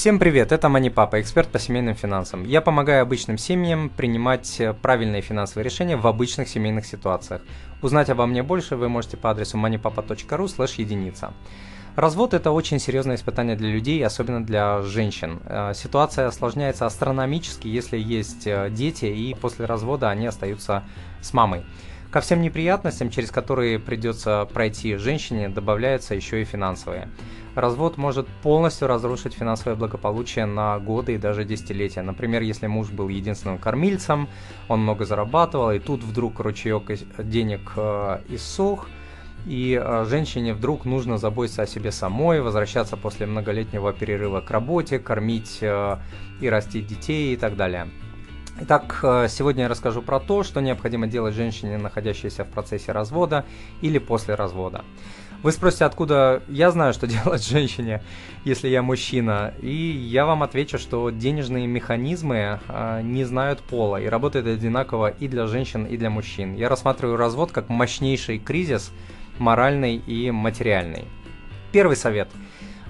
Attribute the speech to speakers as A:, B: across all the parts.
A: Всем привет, это Мани Папа, эксперт по семейным финансам. Я помогаю обычным семьям принимать э, правильные финансовые решения в обычных семейных ситуациях. Узнать обо мне больше вы можете по адресу moneypapa.ru слэш единица. Развод – это очень серьезное испытание для людей, особенно для женщин. Э, ситуация осложняется астрономически, если есть э, дети, и после развода они остаются с мамой. Ко всем неприятностям, через которые придется пройти женщине, добавляются еще и финансовые. Развод может полностью разрушить финансовое благополучие на годы и даже десятилетия. Например, если муж был единственным кормильцем, он много зарабатывал, и тут вдруг ручеек денег э, иссох, и э, женщине вдруг нужно заботиться о себе самой, возвращаться после многолетнего перерыва к работе, кормить э, и растить детей и так далее. Итак, сегодня я расскажу про то, что необходимо делать женщине, находящейся в процессе развода или после развода. Вы спросите, откуда я знаю, что делать женщине, если я мужчина. И я вам отвечу, что денежные механизмы э, не знают пола и работают одинаково и для женщин, и для мужчин. Я рассматриваю развод как мощнейший кризис, моральный и материальный. Первый совет –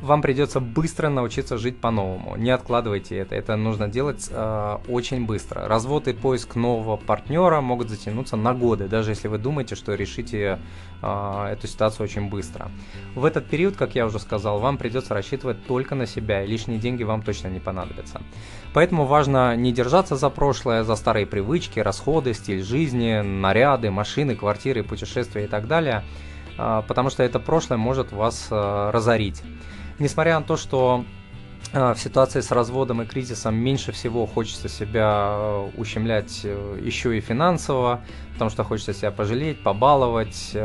A: вам придется быстро научиться жить по-новому. Не откладывайте это, это нужно делать э, очень быстро. Развод и поиск нового партнера могут затянуться на годы, даже если вы думаете, что решите э, эту ситуацию очень быстро. В этот период, как я уже сказал, вам придется рассчитывать только на себя, и лишние деньги вам точно не понадобятся. Поэтому важно не держаться за прошлое, за старые привычки, расходы, стиль жизни, наряды, машины, квартиры, путешествия и так далее, э, потому что это прошлое может вас э, разорить несмотря на то, что э, в ситуации с разводом и кризисом меньше всего хочется себя э, ущемлять э, еще и финансово, потому что хочется себя пожалеть, побаловать.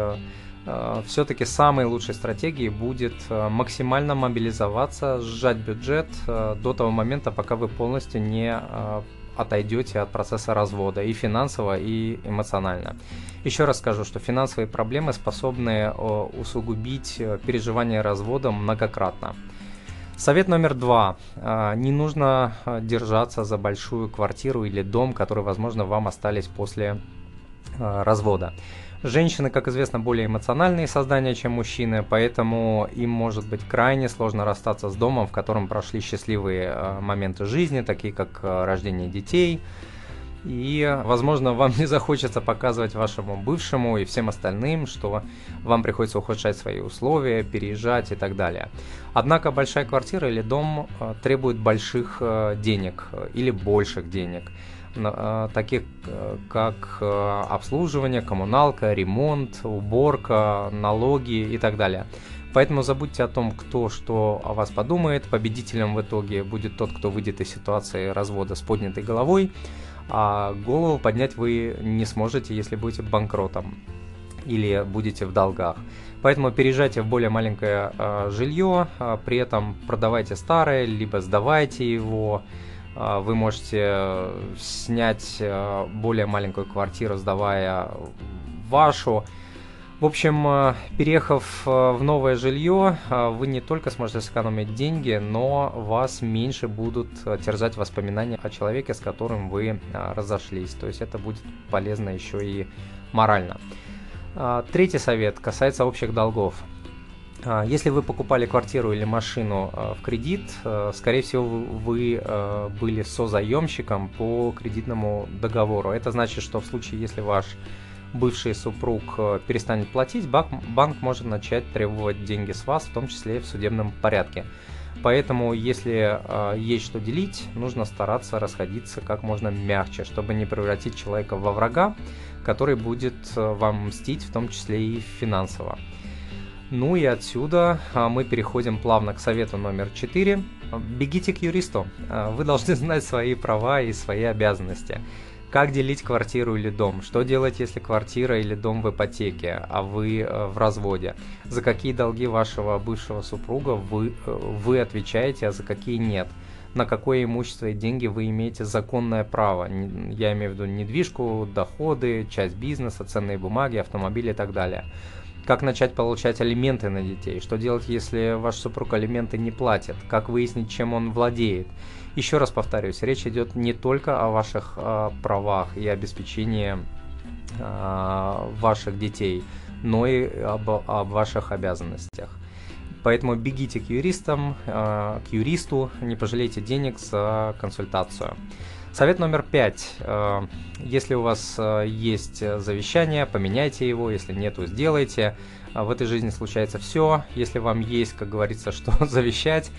A: Все-таки самой лучшей стратегией будет максимально мобилизоваться, сжать бюджет до того момента, пока вы полностью не отойдете от процесса развода и финансово, и эмоционально. Еще раз скажу, что финансовые проблемы способны усугубить э, переживание развода многократно. Совет номер два. А, не нужно э, держаться за большую квартиру или дом, которые, возможно, вам остались после э, развода. Женщины, как известно, более эмоциональные создания, чем мужчины, поэтому им может быть крайне сложно расстаться с домом, в котором прошли счастливые моменты жизни, такие как рождение детей, и, возможно, вам не захочется показывать вашему бывшему и всем остальным, что вам приходится ухудшать свои условия, переезжать и так далее. Однако большая квартира или дом э, требует больших э, денег э, или больших денег таких как обслуживание, коммуналка, ремонт, уборка, налоги и так далее. Поэтому забудьте о том, кто что о вас подумает. Победителем в итоге будет тот, кто выйдет из ситуации развода с поднятой головой а голову поднять вы не сможете, если будете банкротом или будете в долгах. Поэтому переезжайте в более маленькое э, жилье, э, при этом продавайте старое, либо сдавайте его. Э, вы можете снять э, более маленькую квартиру, сдавая вашу. В общем, э, переехав э, в новое жилье, э, вы не только сможете сэкономить деньги, но вас меньше будут терзать воспоминания о человеке, с которым вы разошлись. То есть это будет полезно еще и морально. Третий совет касается общих долгов. Если вы покупали квартиру или машину в кредит, скорее всего вы были созаемщиком по кредитному договору. Это значит, что в случае, если ваш бывший супруг перестанет платить, банк, банк может начать требовать деньги с вас, в том числе и в судебном порядке. Поэтому, если э, есть что делить, нужно стараться расходиться как можно мягче, чтобы не превратить человека во врага, который будет вам мстить, в том числе и финансово. Ну и отсюда э, мы переходим плавно к совету номер 4. Бегите к юристу. Э, вы должны знать свои права и свои обязанности. Как делить квартиру или дом? Что делать, если квартира или дом в ипотеке, а вы э, в разводе? За какие долги вашего бывшего супруга вы, э, вы отвечаете, а за какие нет? На какое имущество и деньги вы имеете законное право? Я имею в виду недвижку, доходы, часть бизнеса, ценные бумаги, автомобили и так далее. Как начать получать алименты на детей? Что делать, если ваш супруг алименты не платит? Как выяснить, чем он владеет? Еще раз повторюсь, речь идет не только о ваших э, правах и обеспечении э, ваших детей, но и об, об ваших обязанностях. Поэтому бегите к юристам, к юристу, не пожалейте денег за консультацию. Совет номер пять. Если у вас есть завещание, поменяйте его, если нету, сделайте. В этой жизни случается все. Если вам есть, как говорится, что завещать,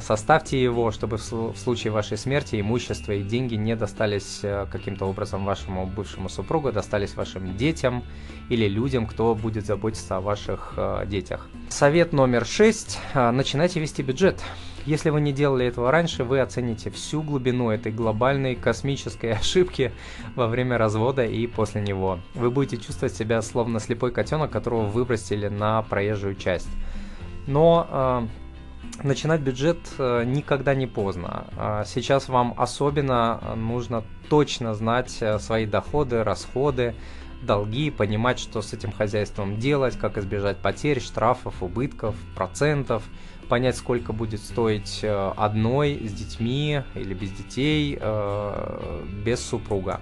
A: составьте его, чтобы в случае вашей смерти имущество и деньги не достались э, каким-то образом вашему бывшему супругу, достались вашим детям или людям, кто будет заботиться о ваших э, детях. Совет номер шесть. Начинайте вести бюджет. Если вы не делали этого раньше, вы оцените всю глубину этой глобальной космической ошибки во время развода и после него. Вы будете чувствовать себя словно слепой котенок, которого выбросили на проезжую часть. Но а, начинать бюджет э, никогда не поздно. А сейчас вам особенно нужно точно знать э, свои доходы, расходы, долги, понимать, что с этим хозяйством делать, как избежать потерь, штрафов, убытков, процентов, понять, сколько будет стоить э, одной с детьми или без детей, без супруга.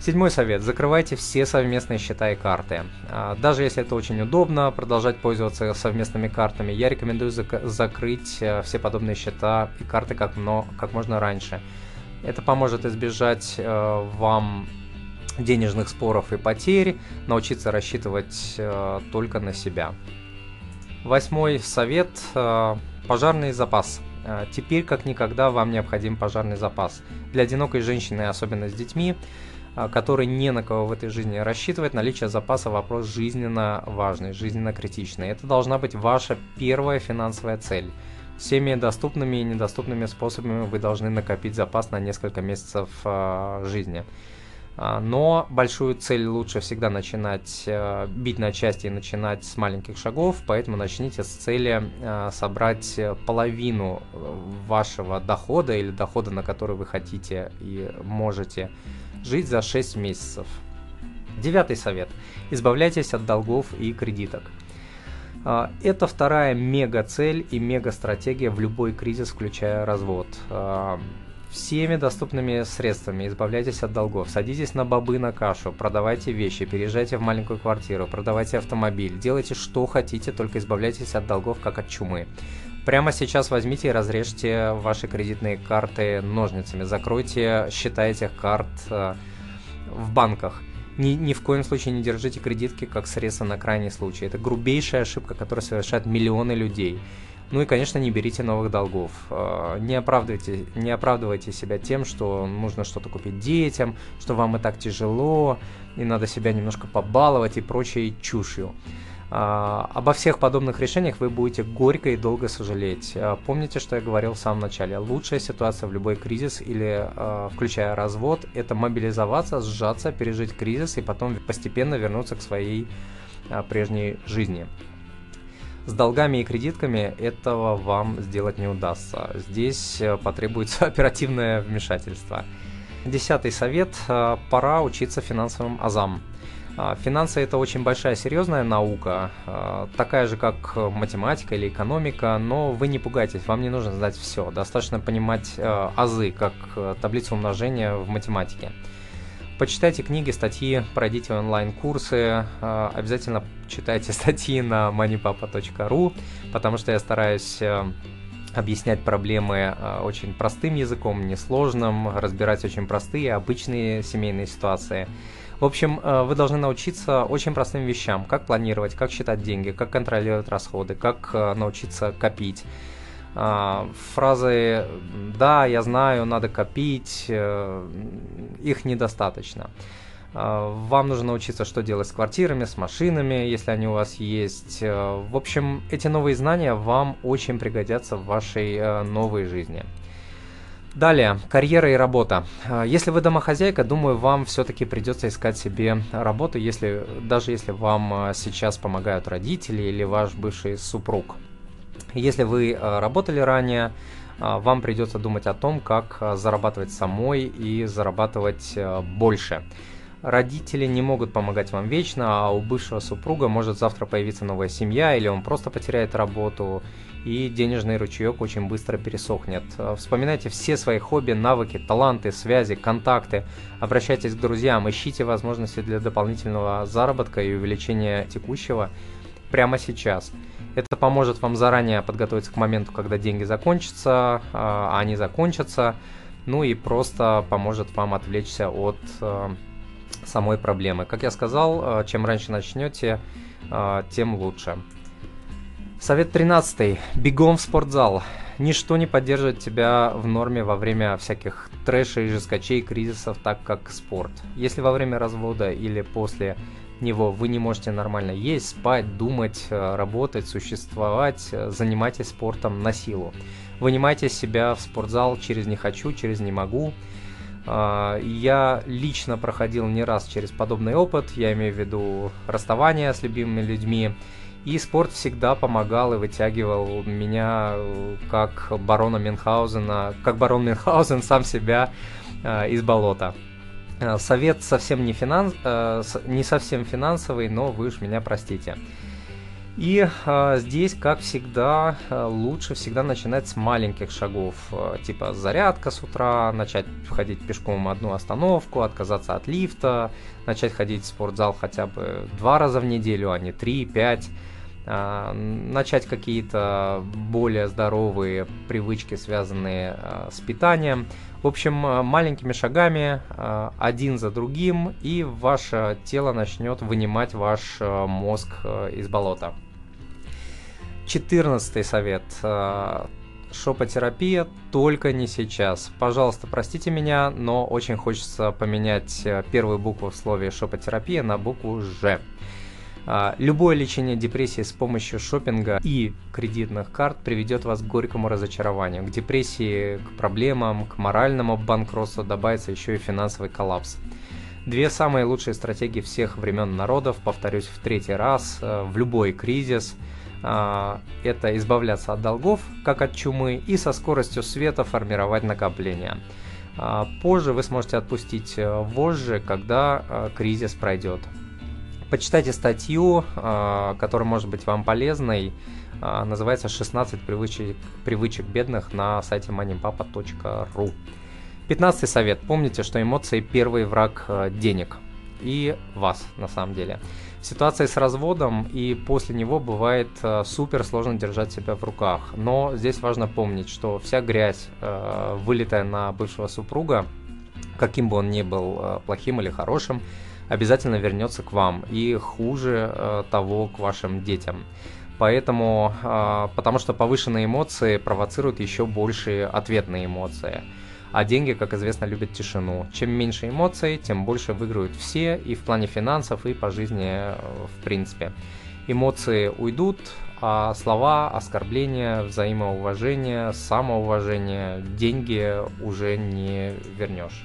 A: Седьмой совет. Закрывайте все совместные счета и карты. А, даже если это очень удобно, продолжать пользоваться совместными картами, я рекомендую зак- закрыть э, все подобные счета и карты как, но, как можно раньше. Это поможет избежать э, вам денежных споров и потерь, научиться рассчитывать э, только на себя. Восьмой совет. Э, пожарный запас. Э, теперь как никогда вам необходим пожарный запас. Для одинокой женщины, особенно с детьми, а, который не на кого в этой жизни рассчитывает, наличие запаса вопрос жизненно важный, жизненно критичный. Это должна быть ваша первая финансовая цель. Всеми доступными и недоступными способами вы должны накопить запас на несколько месяцев э, жизни. Но большую цель лучше всегда начинать э, бить на части и начинать с маленьких шагов, поэтому начните с цели э, собрать половину вашего дохода или дохода, на который вы хотите и можете жить за 6 месяцев. Девятый совет. Избавляйтесь от долгов и кредиток. А, это вторая мега-цель и мега-стратегия в любой кризис, включая развод. Всеми доступными средствами избавляйтесь от долгов. Садитесь на бобы на кашу, продавайте вещи, переезжайте в маленькую квартиру, продавайте автомобиль, делайте что хотите, только избавляйтесь от долгов, как от чумы. Прямо сейчас возьмите и разрежьте ваши кредитные карты ножницами, закройте счета этих карт э, в банках. Ни, ни в коем случае не держите кредитки как средство на крайний случай. Это грубейшая ошибка, которую совершают миллионы людей. Ну и, конечно, не берите новых долгов. Э, не оправдывайте, не оправдывайте себя тем, что нужно что-то купить детям, что вам и так тяжело, и надо себя немножко побаловать и прочей чушью. А, обо всех подобных решениях вы будете горько и долго сожалеть. А, помните, что я говорил в самом начале. Лучшая ситуация в любой кризис или а, включая развод, это мобилизоваться, сжаться, пережить кризис и потом постепенно вернуться к своей прежней жизни. С долгами и кредитками этого вам сделать не удастся. Здесь э, потребуется оперативное вмешательство. Десятый совет. Пора учиться финансовым азам. А, финансы это очень большая серьезная наука, такая же как математика или экономика, но вы не пугайтесь, вам не нужно знать все, достаточно понимать азы, как таблицу умножения в математике. Почитайте книги, статьи, пройдите онлайн-курсы, обязательно читайте статьи на moneypapa.ru, потому что я стараюсь объяснять проблемы очень простым языком, несложным, разбирать очень простые, обычные семейные ситуации. В общем, э, вы должны научиться очень простым вещам. Как планировать, как считать деньги, как контролировать расходы, как э, научиться копить. А, фразы «да, я знаю, надо копить», э, их недостаточно. А, вам нужно научиться, что делать с квартирами, с машинами, если они у вас есть. В общем, эти новые знания вам очень пригодятся в вашей новой жизни. Далее, карьера и работа. А, если вы домохозяйка, думаю, вам все-таки придется искать себе работу, если, даже если вам сейчас помогают родители или ваш бывший супруг. Если вы а, работали ранее, вам придется думать о том, как зарабатывать самой и зарабатывать больше. Родители не могут помогать вам вечно, а у бывшего супруга может завтра появиться новая семья, или он просто потеряет работу, и денежный ручеек очень быстро пересохнет. Э, вспоминайте все свои хобби, навыки, таланты, связи, контакты. Обращайтесь к друзьям, ищите возможности для дополнительного заработка и увеличения текущего. Прямо сейчас. Это поможет вам заранее подготовиться к моменту, когда деньги закончатся, а они закончатся, ну и просто поможет вам отвлечься от э, самой проблемы. Как я сказал, э, чем раньше начнете, э, тем лучше. Совет 13. Бегом в спортзал. Ничто не поддерживает тебя в норме во время всяких трэшей, жескочей, кризисов, так как спорт. Если во время развода или после него вы не можете нормально есть, спать, думать, э, работать, существовать, э, занимайтесь спортом на силу. Вынимайте себя в спортзал через «не хочу», через «не могу». А, я лично проходил не раз через подобный опыт, я имею в виду расставание с любимыми людьми, и спорт всегда помогал и вытягивал меня э, как барона Мюнхгаузена, как барон Мюнхгаузен сам себя из болота. Э, совет совсем не, финанс, э, не совсем финансовый, но вы уж меня простите. И э, здесь, как всегда, э, лучше всегда начинать с маленьких шагов, типа зарядка с утра, начать ходить пешком одну остановку, отказаться от лифта, начать ходить в спортзал хотя бы два раза в неделю, а не три, пять, начать какие-то более здоровые привычки, связанные э, с питанием. В общем, э, маленькими шагами, один за другим, и ваше тело начнет вынимать ваш мозг из болота. Четырнадцатый совет. Шопотерапия только не сейчас. Пожалуйста, простите меня, но очень хочется поменять первую букву в слове шопотерапия на букву «Ж». А, любое лечение депрессии с помощью шопинга и кредитных карт приведет вас к горькому разочарованию. К депрессии, к проблемам, к моральному банкротству добавится еще и финансовый коллапс. Две самые лучшие стратегии всех времен народов, повторюсь в третий раз, э, в любой кризис а, – это избавляться от долгов, как от чумы, и со скоростью света формировать накопления. А, позже вы сможете отпустить э, вожжи, когда э, кризис пройдет. Почитайте статью, а, которая может быть вам полезной. А, называется «16 привычек, привычек бедных» на сайте moneypapa.ru. Пятнадцатый совет. Помните, что эмоции – первый враг а, денег. И вас, на самом деле. В ситуации с разводом и после него бывает супер сложно держать себя в руках. Но здесь важно помнить, что вся грязь, вылетая на бывшего супруга, каким бы он ни был плохим или хорошим, обязательно вернется к вам и хуже э, того к вашим детям. Поэтому, э, потому что повышенные эмоции провоцируют еще большие ответные эмоции. А деньги, как известно, любят тишину. Чем меньше эмоций, тем больше выиграют все и в плане финансов, и по жизни э, в принципе. Эмоции уйдут, а слова, оскорбления, взаимоуважение, самоуважение, деньги уже не вернешь.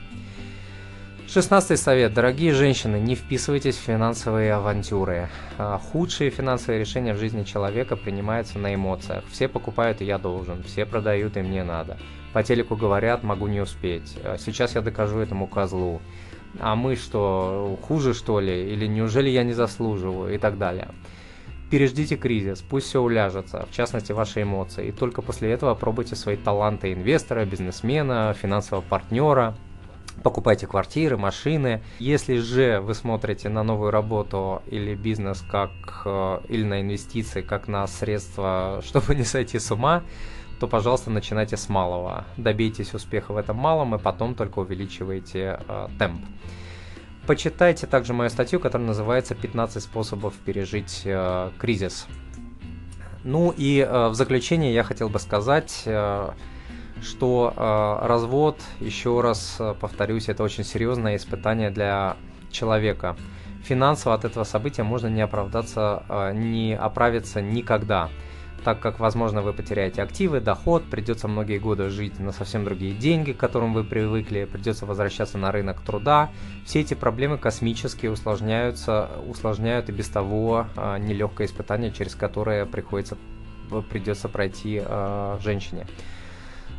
A: Шестнадцатый совет. Дорогие женщины, не вписывайтесь в финансовые авантюры. А, худшие финансовые решения в жизни человека принимаются на эмоциях. Все покупают и я должен, все продают и мне надо. По телеку говорят, могу не успеть. А, сейчас я докажу этому козлу. А мы что, хуже что ли? Или неужели я не заслуживаю? И так далее. Переждите кризис, пусть все уляжется, в частности ваши эмоции, и только после этого пробуйте свои таланты инвестора, бизнесмена, финансового партнера – покупайте квартиры, машины. Если же вы смотрите на новую работу или бизнес как э, или на инвестиции как на средство, чтобы не сойти с ума, то, пожалуйста, начинайте с малого. Добейтесь успеха в этом малом и потом только увеличивайте э, темп. Почитайте также мою статью, которая называется «15 способов пережить э, кризис». Ну и э, в заключение я хотел бы сказать, э, что э, развод, еще раз э, повторюсь, это очень серьезное испытание для человека. Финансово от этого события можно не оправдаться, э, не оправиться никогда, так как, возможно, вы потеряете активы, доход, придется многие годы жить на совсем другие деньги, к которым вы привыкли, придется возвращаться на рынок труда. Все эти проблемы космически усложняются, усложняют и без того э, нелегкое испытание, через которое приходится, придется пройти э, женщине.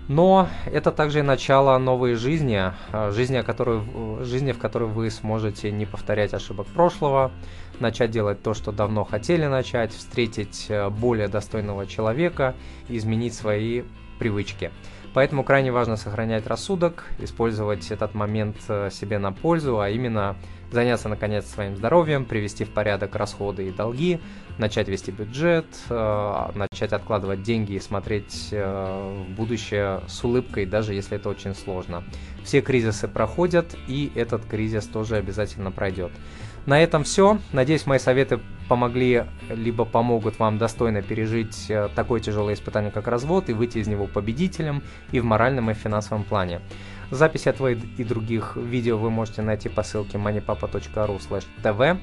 A: Но это также и начало новой жизни, а, жизни, которой, жизни, в которой вы сможете не повторять ошибок прошлого, начать делать то, что давно хотели начать, встретить э, более достойного человека, изменить свои привычки. Поэтому крайне важно сохранять рассудок, использовать этот момент э, себе на пользу, а именно заняться наконец своим здоровьем, привести в порядок расходы и долги, начать вести бюджет, э, начать откладывать деньги и смотреть э, в будущее с улыбкой, даже если это очень сложно. Все кризисы проходят, и этот кризис тоже обязательно пройдет. На этом все. Надеюсь, мои советы помогли, либо помогут вам достойно пережить э, такое тяжелое испытание, как развод, и выйти из него победителем и в моральном, и в финансовом плане. Запись этого и других видео вы можете найти по ссылке moneypapa.ru tv.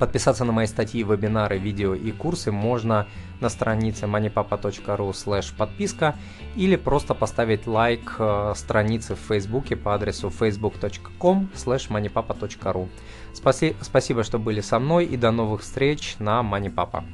A: Подписаться на мои статьи, вебинары, видео и курсы можно на странице moneypapa.ru slash подписка или просто поставить лайк э, странице в Фейсбуке по адресу facebook.com slash moneypapa.ru. Спаси, спасибо, что были со мной и до новых встреч на MoneyPapa.